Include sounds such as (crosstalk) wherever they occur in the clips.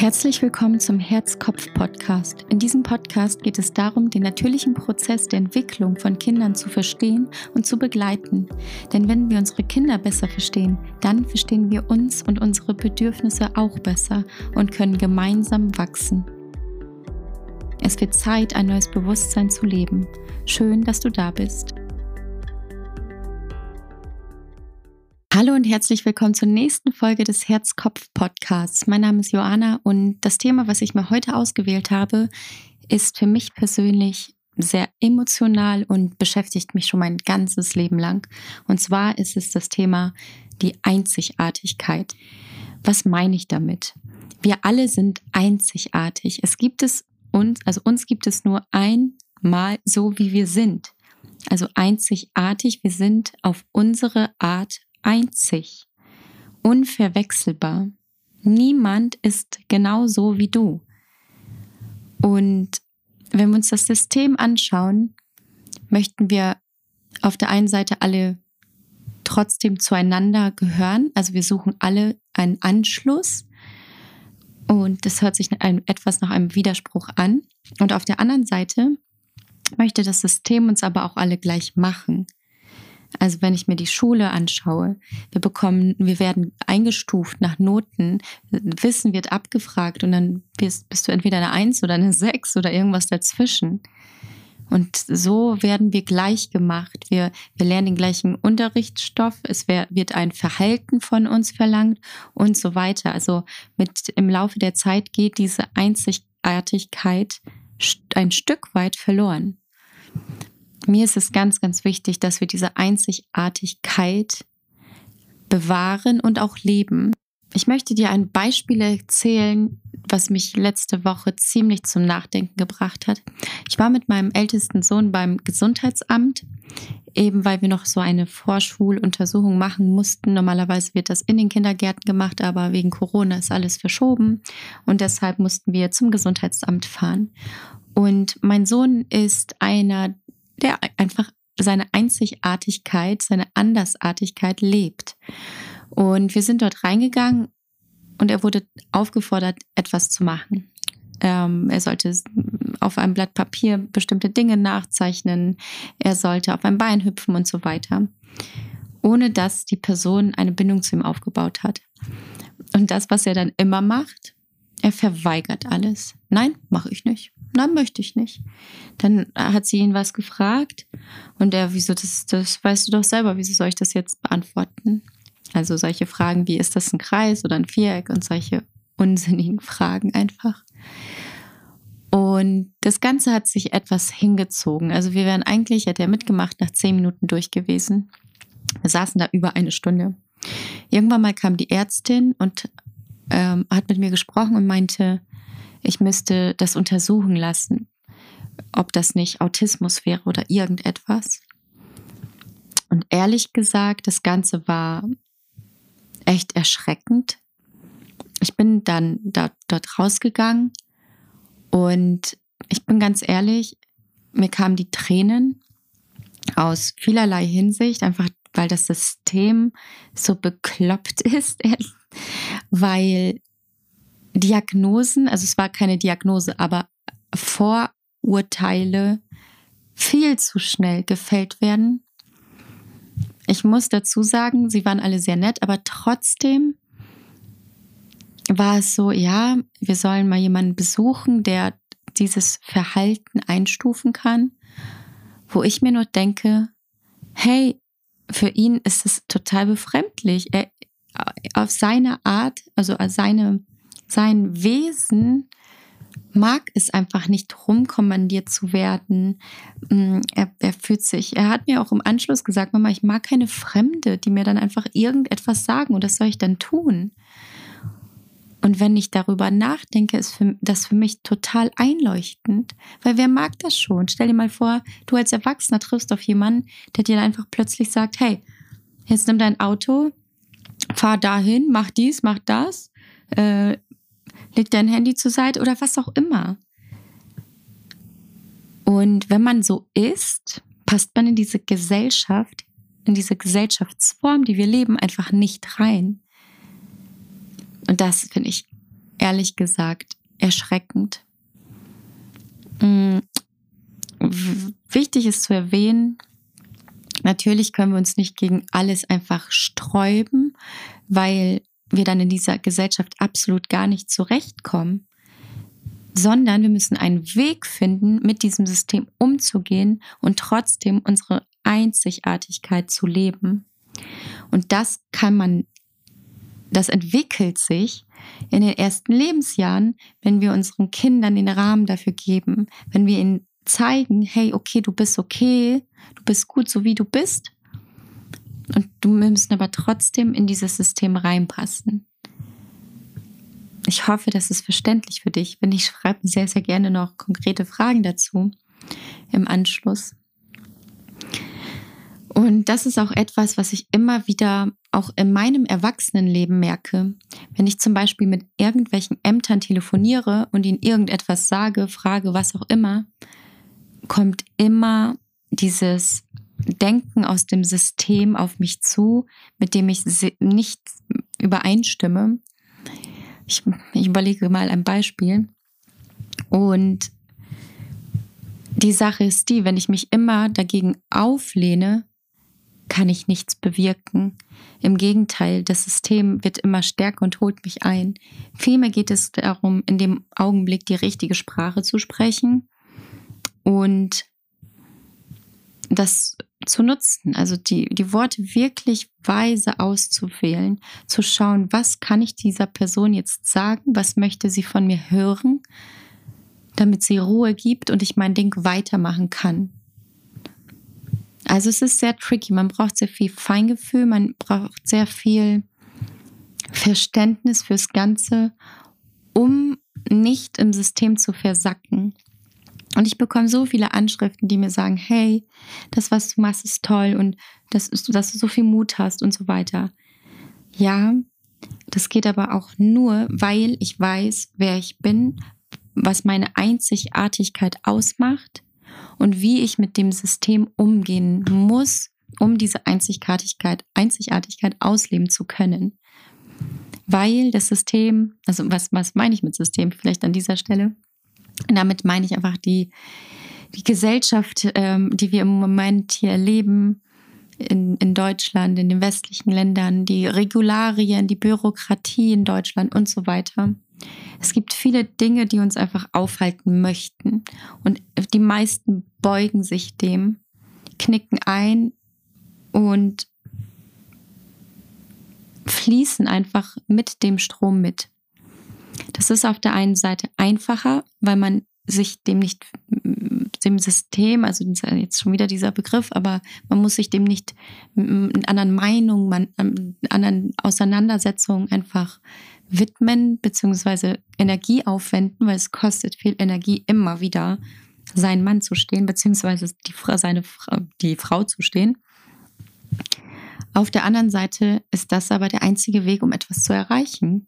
Herzlich willkommen zum Herz-Kopf-Podcast. In diesem Podcast geht es darum, den natürlichen Prozess der Entwicklung von Kindern zu verstehen und zu begleiten. Denn wenn wir unsere Kinder besser verstehen, dann verstehen wir uns und unsere Bedürfnisse auch besser und können gemeinsam wachsen. Es wird Zeit, ein neues Bewusstsein zu leben. Schön, dass du da bist. Hallo und herzlich willkommen zur nächsten Folge des Herz-Kopf-Podcasts. Mein Name ist Joanna und das Thema, was ich mir heute ausgewählt habe, ist für mich persönlich sehr emotional und beschäftigt mich schon mein ganzes Leben lang. Und zwar ist es das Thema die Einzigartigkeit. Was meine ich damit? Wir alle sind einzigartig. Es gibt es uns, also uns gibt es nur einmal so, wie wir sind. Also einzigartig, wir sind auf unsere Art einzig, unverwechselbar. Niemand ist genauso wie du. Und wenn wir uns das System anschauen, möchten wir auf der einen Seite alle trotzdem zueinander gehören. Also wir suchen alle einen Anschluss. Und das hört sich etwas nach einem Widerspruch an. Und auf der anderen Seite möchte das System uns aber auch alle gleich machen. Also wenn ich mir die Schule anschaue, wir bekommen, wir werden eingestuft nach Noten, Wissen wird abgefragt und dann bist, bist du entweder eine Eins oder eine Sechs oder irgendwas dazwischen. Und so werden wir gleich gemacht. Wir, wir lernen den gleichen Unterrichtsstoff, es wird ein Verhalten von uns verlangt und so weiter. Also mit im Laufe der Zeit geht diese Einzigartigkeit ein Stück weit verloren mir ist es ganz, ganz wichtig, dass wir diese Einzigartigkeit bewahren und auch leben. Ich möchte dir ein Beispiel erzählen, was mich letzte Woche ziemlich zum Nachdenken gebracht hat. Ich war mit meinem ältesten Sohn beim Gesundheitsamt, eben weil wir noch so eine Vorschuluntersuchung machen mussten. Normalerweise wird das in den Kindergärten gemacht, aber wegen Corona ist alles verschoben und deshalb mussten wir zum Gesundheitsamt fahren. Und mein Sohn ist einer der einfach seine Einzigartigkeit, seine Andersartigkeit lebt. Und wir sind dort reingegangen und er wurde aufgefordert, etwas zu machen. Ähm, er sollte auf einem Blatt Papier bestimmte Dinge nachzeichnen, er sollte auf ein Bein hüpfen und so weiter, ohne dass die Person eine Bindung zu ihm aufgebaut hat. Und das, was er dann immer macht, er verweigert alles. Nein, mache ich nicht. Nein, möchte ich nicht. Dann hat sie ihn was gefragt und er, wieso, das, das weißt du doch selber, wieso soll ich das jetzt beantworten? Also solche Fragen wie, ist das ein Kreis oder ein Viereck und solche unsinnigen (laughs) Fragen einfach. Und das Ganze hat sich etwas hingezogen. Also wir wären eigentlich, hätte er mitgemacht, nach zehn Minuten durch gewesen. Wir saßen da über eine Stunde. Irgendwann mal kam die Ärztin und ähm, hat mit mir gesprochen und meinte, ich müsste das untersuchen lassen, ob das nicht Autismus wäre oder irgendetwas. Und ehrlich gesagt, das Ganze war echt erschreckend. Ich bin dann dort, dort rausgegangen und ich bin ganz ehrlich, mir kamen die Tränen aus vielerlei Hinsicht, einfach weil das System so bekloppt (laughs) ist, weil Diagnosen, also es war keine Diagnose, aber Vorurteile viel zu schnell gefällt werden. Ich muss dazu sagen, sie waren alle sehr nett, aber trotzdem war es so, ja, wir sollen mal jemanden besuchen, der dieses Verhalten einstufen kann, wo ich mir nur denke, hey, für ihn ist es total befremdlich. Er, auf seine Art, also seine sein Wesen mag es einfach nicht rumkommandiert zu werden. Mm, er, er, fühlt sich, er hat mir auch im Anschluss gesagt, Mama, ich mag keine Fremde, die mir dann einfach irgendetwas sagen und das soll ich dann tun. Und wenn ich darüber nachdenke, ist für, das für mich total einleuchtend, weil wer mag das schon? Stell dir mal vor, du als Erwachsener triffst auf jemanden, der dir einfach plötzlich sagt, hey, jetzt nimm dein Auto, fahr dahin, mach dies, mach das, äh, leg dein Handy zur Seite oder was auch immer. Und wenn man so ist, passt man in diese Gesellschaft, in diese Gesellschaftsform, die wir leben, einfach nicht rein. Und das finde ich ehrlich gesagt erschreckend. Mm, wichtig ist zu erwähnen, natürlich können wir uns nicht gegen alles einfach sträuben, weil wir dann in dieser Gesellschaft absolut gar nicht zurechtkommen, sondern wir müssen einen Weg finden, mit diesem System umzugehen und trotzdem unsere Einzigartigkeit zu leben. Und das kann man, das entwickelt sich in den ersten Lebensjahren, wenn wir unseren Kindern den Rahmen dafür geben, wenn wir ihnen zeigen, hey, okay, du bist okay, du bist gut, so wie du bist. Und du müssen aber trotzdem in dieses System reinpassen. Ich hoffe, das ist verständlich für dich. Wenn ich schreibe sehr, sehr gerne noch konkrete Fragen dazu im Anschluss. Und das ist auch etwas, was ich immer wieder auch in meinem Erwachsenenleben merke. Wenn ich zum Beispiel mit irgendwelchen Ämtern telefoniere und ihnen irgendetwas sage, frage, was auch immer, kommt immer dieses Denken aus dem System auf mich zu, mit dem ich nicht übereinstimme. Ich, ich überlege mal ein Beispiel. Und die Sache ist die, wenn ich mich immer dagegen auflehne, kann ich nichts bewirken. Im Gegenteil, das System wird immer stärker und holt mich ein. Vielmehr geht es darum, in dem Augenblick die richtige Sprache zu sprechen und das zu nutzen, also die, die Worte wirklich weise auszuwählen, zu schauen, was kann ich dieser Person jetzt sagen, was möchte sie von mir hören, damit sie Ruhe gibt und ich mein Ding weitermachen kann. Also es ist sehr tricky, man braucht sehr viel Feingefühl, man braucht sehr viel Verständnis fürs Ganze, um nicht im System zu versacken. Und ich bekomme so viele Anschriften, die mir sagen, hey, das, was du machst, ist toll und das ist, dass du so viel Mut hast und so weiter. Ja, das geht aber auch nur, weil ich weiß, wer ich bin, was meine Einzigartigkeit ausmacht und wie ich mit dem System umgehen muss, um diese Einzigartigkeit, Einzigartigkeit ausleben zu können. Weil das System, also was, was meine ich mit System vielleicht an dieser Stelle? Damit meine ich einfach die, die Gesellschaft, ähm, die wir im Moment hier erleben, in, in Deutschland, in den westlichen Ländern, die Regularien, die Bürokratie in Deutschland und so weiter. Es gibt viele Dinge, die uns einfach aufhalten möchten. Und die meisten beugen sich dem, knicken ein und fließen einfach mit dem Strom mit. Das ist auf der einen Seite einfacher, weil man sich dem nicht, dem System, also jetzt schon wieder dieser Begriff, aber man muss sich dem nicht in anderen Meinungen, man, in anderen Auseinandersetzungen einfach widmen, beziehungsweise Energie aufwenden, weil es kostet viel Energie, immer wieder seinen Mann zu stehen, beziehungsweise die, seine, die Frau zu stehen. Auf der anderen Seite ist das aber der einzige Weg, um etwas zu erreichen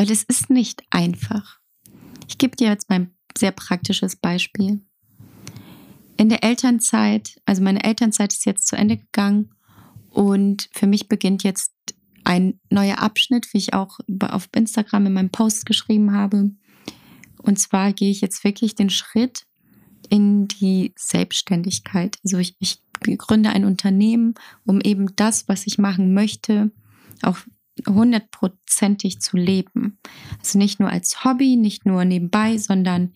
weil es ist nicht einfach. Ich gebe dir jetzt mein sehr praktisches Beispiel. In der Elternzeit, also meine Elternzeit ist jetzt zu Ende gegangen und für mich beginnt jetzt ein neuer Abschnitt, wie ich auch auf Instagram in meinem Post geschrieben habe. Und zwar gehe ich jetzt wirklich den Schritt in die Selbstständigkeit. Also ich, ich gründe ein Unternehmen, um eben das, was ich machen möchte, auch hundertprozentig zu leben. Also nicht nur als Hobby, nicht nur nebenbei, sondern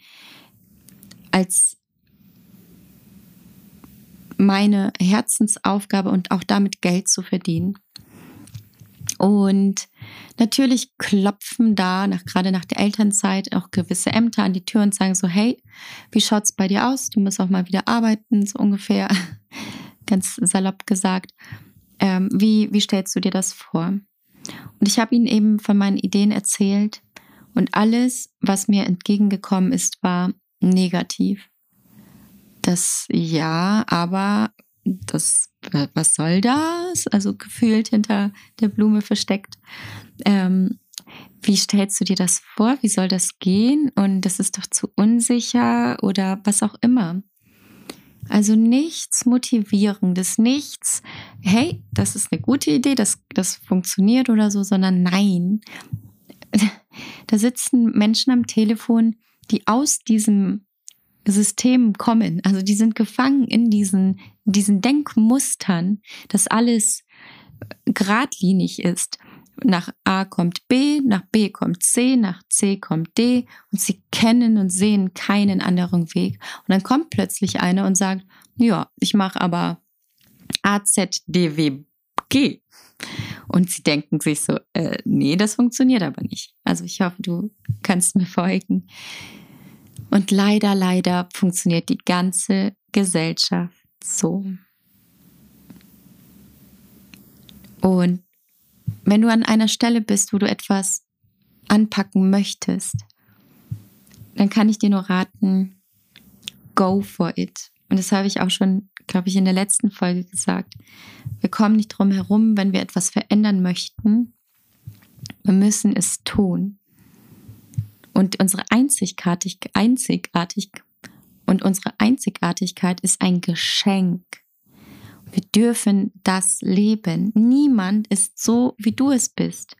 als meine Herzensaufgabe und auch damit Geld zu verdienen. Und natürlich klopfen da, nach, gerade nach der Elternzeit, auch gewisse Ämter an die Tür und sagen so, hey, wie schaut es bei dir aus? Du musst auch mal wieder arbeiten, so ungefähr, (laughs) ganz salopp gesagt. Ähm, wie, wie stellst du dir das vor? Und ich habe ihnen eben von meinen Ideen erzählt und alles, was mir entgegengekommen ist, war negativ. Das ja, aber das, was soll das? Also gefühlt hinter der Blume versteckt. Ähm, wie stellst du dir das vor? Wie soll das gehen? Und das ist doch zu unsicher oder was auch immer. Also nichts Motivierendes, nichts, hey, das ist eine gute Idee, das, das funktioniert oder so, sondern nein. (laughs) Da sitzen Menschen am Telefon, die aus diesem System kommen. Also die sind gefangen in diesen, diesen Denkmustern, dass alles geradlinig ist. Nach A kommt B, nach B kommt C, nach C kommt D und sie kennen und sehen keinen anderen Weg. Und dann kommt plötzlich einer und sagt, ja, ich mache aber A, Z, D, W, G. Und sie denken sich so, äh, nee, das funktioniert aber nicht. Also ich hoffe, du kannst mir folgen. Und leider, leider funktioniert die ganze Gesellschaft so. Und wenn du an einer Stelle bist, wo du etwas anpacken möchtest, dann kann ich dir nur raten, go for it. Und das habe ich auch schon, glaube ich, in der letzten Folge gesagt. Wir kommen nicht drum herum, wenn wir etwas verändern möchten. Wir müssen es tun. Und unsere Einzigartig, einzigartig und unsere Einzigartigkeit ist ein Geschenk. Wir dürfen das leben. Niemand ist so, wie du es bist.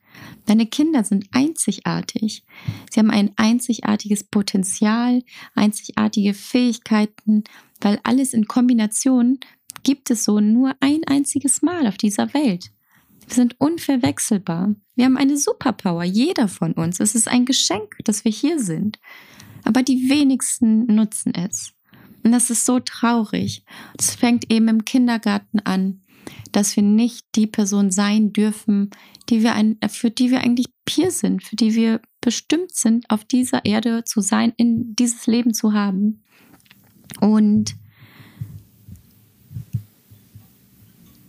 Deine Kinder sind einzigartig. Sie haben ein einzigartiges Potenzial, einzigartige Fähigkeiten, weil alles in Kombination gibt es so nur ein einziges Mal auf dieser Welt. Wir sind unverwechselbar. Wir haben eine Superpower, jeder von uns. Es ist ein Geschenk, dass wir hier sind. Aber die wenigsten nutzen es. Und das ist so traurig. Es fängt eben im Kindergarten an, dass wir nicht die Person sein dürfen, die wir ein, für die wir eigentlich hier sind, für die wir bestimmt sind, auf dieser Erde zu sein, in dieses Leben zu haben. Und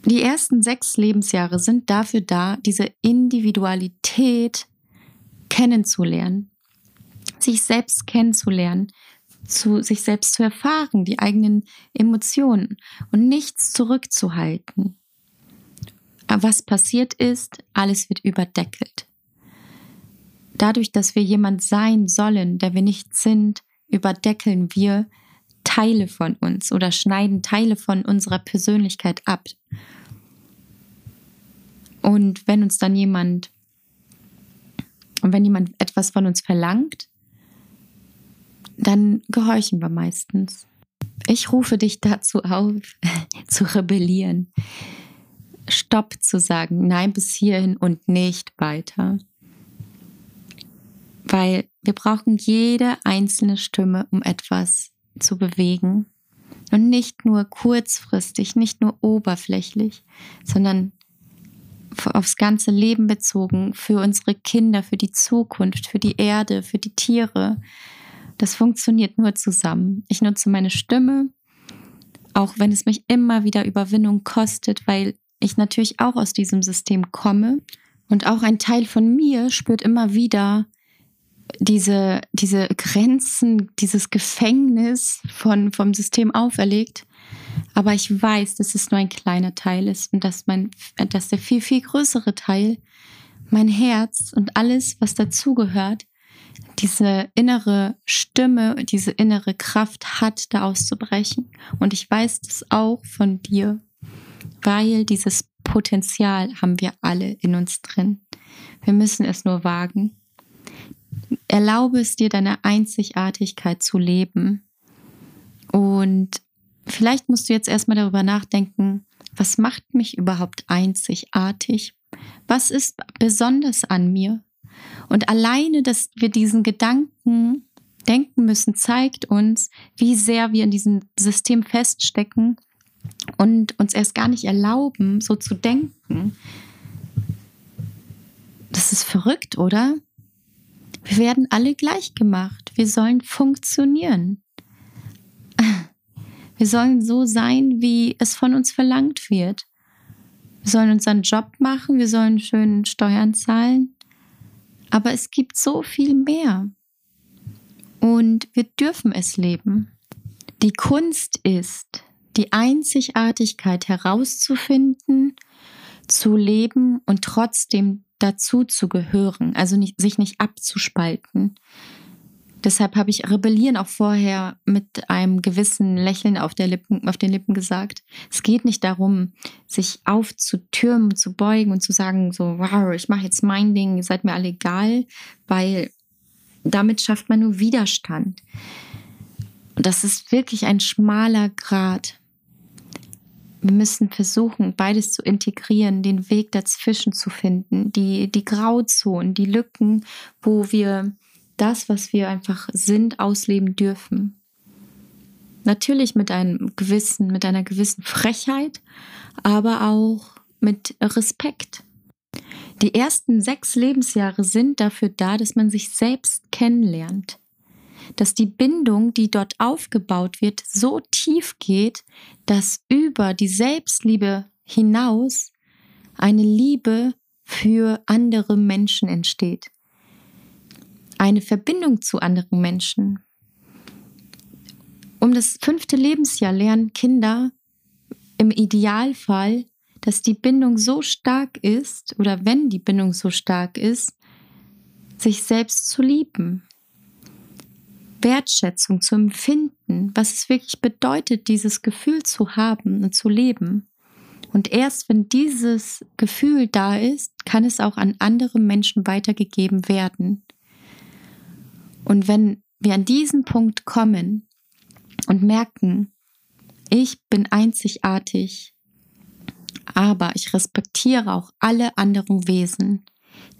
die ersten sechs Lebensjahre sind dafür da, diese Individualität kennenzulernen, sich selbst kennenzulernen, zu sich selbst zu erfahren, die eigenen Emotionen und nichts zurückzuhalten. Aber was passiert ist, alles wird überdeckelt. Dadurch, dass wir jemand sein sollen, der wir nicht sind, überdeckeln wir Teile von uns oder schneiden Teile von unserer Persönlichkeit ab. Und wenn uns dann jemand, und wenn jemand etwas von uns verlangt, dann gehorchen wir meistens. Ich rufe dich dazu auf, (laughs) zu rebellieren. Stopp zu sagen, nein bis hierhin und nicht weiter. Weil wir brauchen jede einzelne Stimme, um etwas zu bewegen. Und nicht nur kurzfristig, nicht nur oberflächlich, sondern aufs ganze Leben bezogen, für unsere Kinder, für die Zukunft, für die Erde, für die Tiere, das funktioniert nur zusammen. Ich nutze meine Stimme, auch wenn es mich immer wieder Überwindung kostet, weil ich natürlich auch aus diesem System komme. Und auch ein Teil von mir spürt immer wieder diese, diese Grenzen, dieses Gefängnis von, vom System auferlegt. Aber ich weiß, dass es nur ein kleiner Teil ist und dass, mein, dass der viel, viel größere Teil, mein Herz und alles, was dazugehört, diese innere Stimme, diese innere Kraft hat, da auszubrechen. Und ich weiß das auch von dir, weil dieses Potenzial haben wir alle in uns drin. Wir müssen es nur wagen. Erlaube es dir, deine Einzigartigkeit zu leben. Und vielleicht musst du jetzt erstmal darüber nachdenken, was macht mich überhaupt einzigartig? Was ist besonders an mir? Und alleine, dass wir diesen Gedanken denken müssen, zeigt uns, wie sehr wir in diesem System feststecken und uns erst gar nicht erlauben, so zu denken. Das ist verrückt, oder? Wir werden alle gleich gemacht. Wir sollen funktionieren. Wir sollen so sein, wie es von uns verlangt wird. Wir sollen unseren Job machen, wir sollen schön Steuern zahlen, aber es gibt so viel mehr. Und wir dürfen es leben. Die Kunst ist, die Einzigartigkeit herauszufinden, zu leben und trotzdem dazu zu gehören, also nicht, sich nicht abzuspalten. Deshalb habe ich rebellieren auch vorher mit einem gewissen Lächeln auf, der Lippen, auf den Lippen gesagt. Es geht nicht darum, sich aufzutürmen, zu beugen und zu sagen, so, wow, ich mache jetzt mein Ding, ihr seid mir alle egal, weil damit schafft man nur Widerstand. Und das ist wirklich ein schmaler Grad. Wir müssen versuchen, beides zu integrieren, den Weg dazwischen zu finden, die, die Grauzonen, die Lücken, wo wir das, was wir einfach sind, ausleben dürfen. Natürlich mit einem gewissen, mit einer gewissen Frechheit, aber auch mit Respekt. Die ersten sechs Lebensjahre sind dafür da, dass man sich selbst kennenlernt. Dass die Bindung, die dort aufgebaut wird, so tief geht, dass über die Selbstliebe hinaus eine Liebe für andere Menschen entsteht eine Verbindung zu anderen Menschen. Um das fünfte Lebensjahr lernen Kinder im Idealfall, dass die Bindung so stark ist oder wenn die Bindung so stark ist, sich selbst zu lieben. Wertschätzung zu empfinden, was es wirklich bedeutet, dieses Gefühl zu haben und zu leben. Und erst wenn dieses Gefühl da ist, kann es auch an andere Menschen weitergegeben werden. Und wenn wir an diesen Punkt kommen und merken, ich bin einzigartig, aber ich respektiere auch alle anderen Wesen,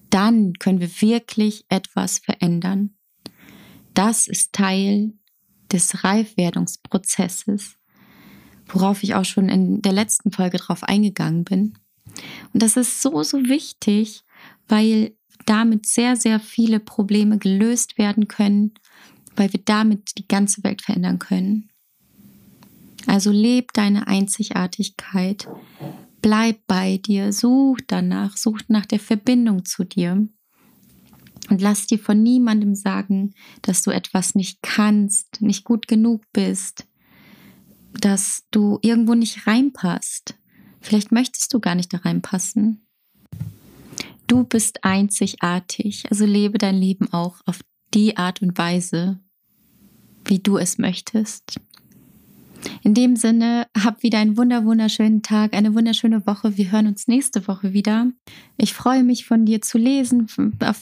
dann können wir wirklich etwas verändern. Das ist Teil des Reifwerdungsprozesses, worauf ich auch schon in der letzten Folge drauf eingegangen bin. Und das ist so, so wichtig, weil damit sehr, sehr viele Probleme gelöst werden können, weil wir damit die ganze Welt verändern können. Also leb deine Einzigartigkeit, bleib bei dir, such danach, such nach der Verbindung zu dir und lass dir von niemandem sagen, dass du etwas nicht kannst, nicht gut genug bist, dass du irgendwo nicht reinpasst. Vielleicht möchtest du gar nicht da reinpassen. Du bist einzigartig, also lebe dein Leben auch auf die Art und Weise, wie du es möchtest. In dem Sinne, hab wieder einen wunder wunderschönen Tag, eine wunderschöne Woche. Wir hören uns nächste Woche wieder. Ich freue mich von dir zu lesen,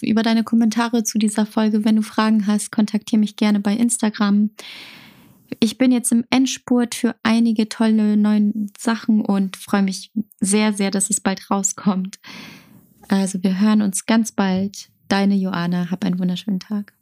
über deine Kommentare zu dieser Folge. Wenn du Fragen hast, kontaktiere mich gerne bei Instagram. Ich bin jetzt im Endspurt für einige tolle neue Sachen und freue mich sehr, sehr, dass es bald rauskommt. Also wir hören uns ganz bald. Deine Joana, hab einen wunderschönen Tag.